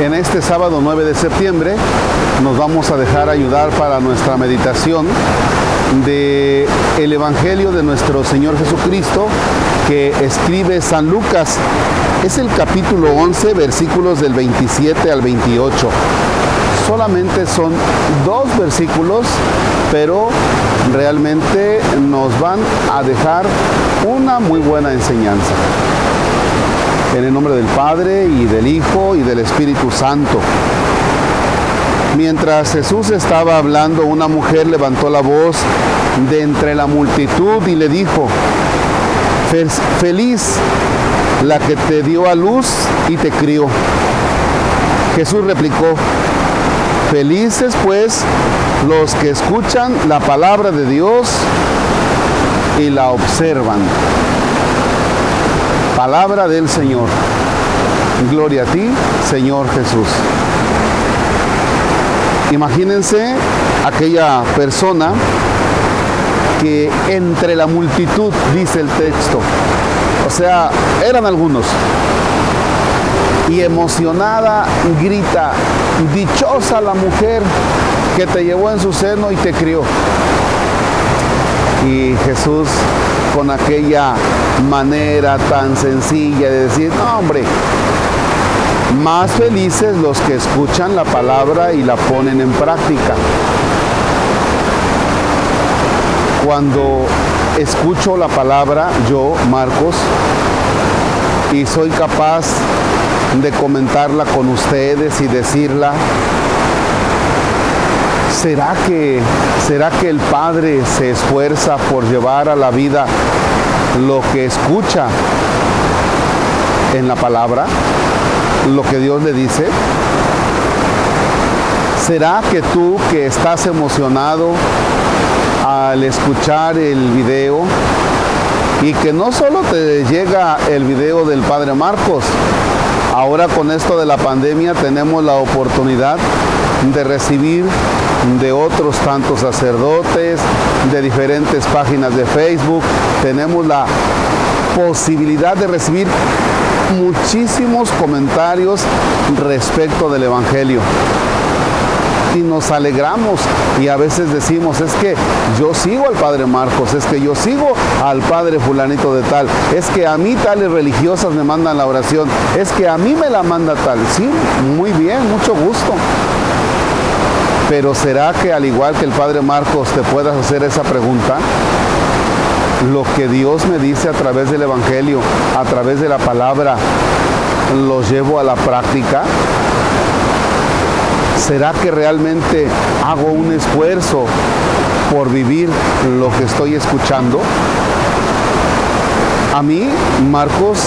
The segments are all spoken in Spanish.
En este sábado 9 de septiembre nos vamos a dejar ayudar para nuestra meditación de el Evangelio de nuestro Señor Jesucristo que escribe San Lucas. Es el capítulo 11, versículos del 27 al 28. Solamente son dos versículos, pero realmente nos van a dejar una muy buena enseñanza. En el nombre del Padre y del Hijo y del Espíritu Santo. Mientras Jesús estaba hablando, una mujer levantó la voz de entre la multitud y le dijo, feliz la que te dio a luz y te crió. Jesús replicó, felices pues los que escuchan la palabra de Dios y la observan. Palabra del Señor. Gloria a ti, Señor Jesús. Imagínense aquella persona que entre la multitud, dice el texto, o sea, eran algunos, y emocionada grita, dichosa la mujer que te llevó en su seno y te crió. Y Jesús con aquella manera tan sencilla de decir, no hombre, más felices los que escuchan la palabra y la ponen en práctica. Cuando escucho la palabra, yo, Marcos, y soy capaz de comentarla con ustedes y decirla, ¿Será que, ¿Será que el Padre se esfuerza por llevar a la vida lo que escucha en la palabra? Lo que Dios le dice. ¿Será que tú que estás emocionado al escuchar el video y que no solo te llega el video del Padre Marcos, ahora con esto de la pandemia tenemos la oportunidad de recibir de otros tantos sacerdotes, de diferentes páginas de Facebook. Tenemos la posibilidad de recibir muchísimos comentarios respecto del Evangelio. Y nos alegramos y a veces decimos, es que yo sigo al Padre Marcos, es que yo sigo al Padre fulanito de tal, es que a mí tales religiosas me mandan la oración, es que a mí me la manda tal. Sí, muy bien, mucho gusto. Pero ¿será que al igual que el Padre Marcos te puedas hacer esa pregunta? Lo que Dios me dice a través del Evangelio, a través de la palabra, ¿lo llevo a la práctica? ¿Será que realmente hago un esfuerzo por vivir lo que estoy escuchando? A mí, Marcos,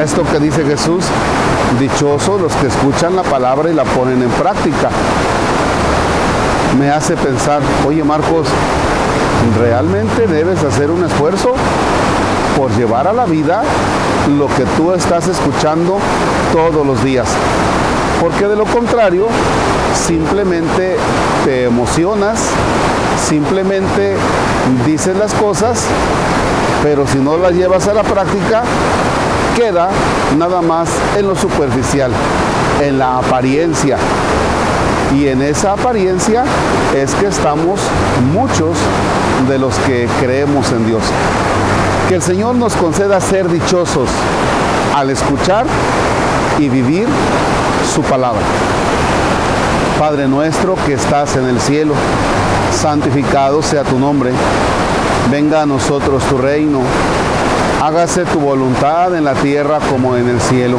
esto que dice Jesús, dichosos los que escuchan la palabra y la ponen en práctica me hace pensar, oye Marcos, realmente debes hacer un esfuerzo por llevar a la vida lo que tú estás escuchando todos los días. Porque de lo contrario, simplemente te emocionas, simplemente dices las cosas, pero si no las llevas a la práctica, queda nada más en lo superficial, en la apariencia, y en esa apariencia es que estamos muchos de los que creemos en Dios. Que el Señor nos conceda ser dichosos al escuchar y vivir su palabra. Padre nuestro que estás en el cielo, santificado sea tu nombre. Venga a nosotros tu reino. Hágase tu voluntad en la tierra como en el cielo.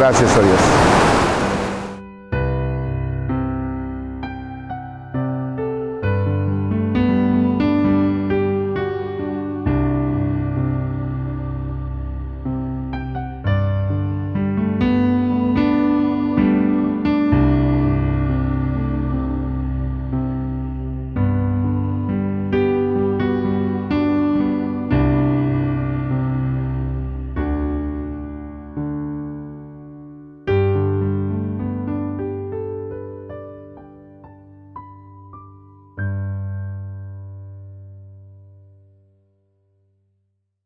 Gracias a Dios.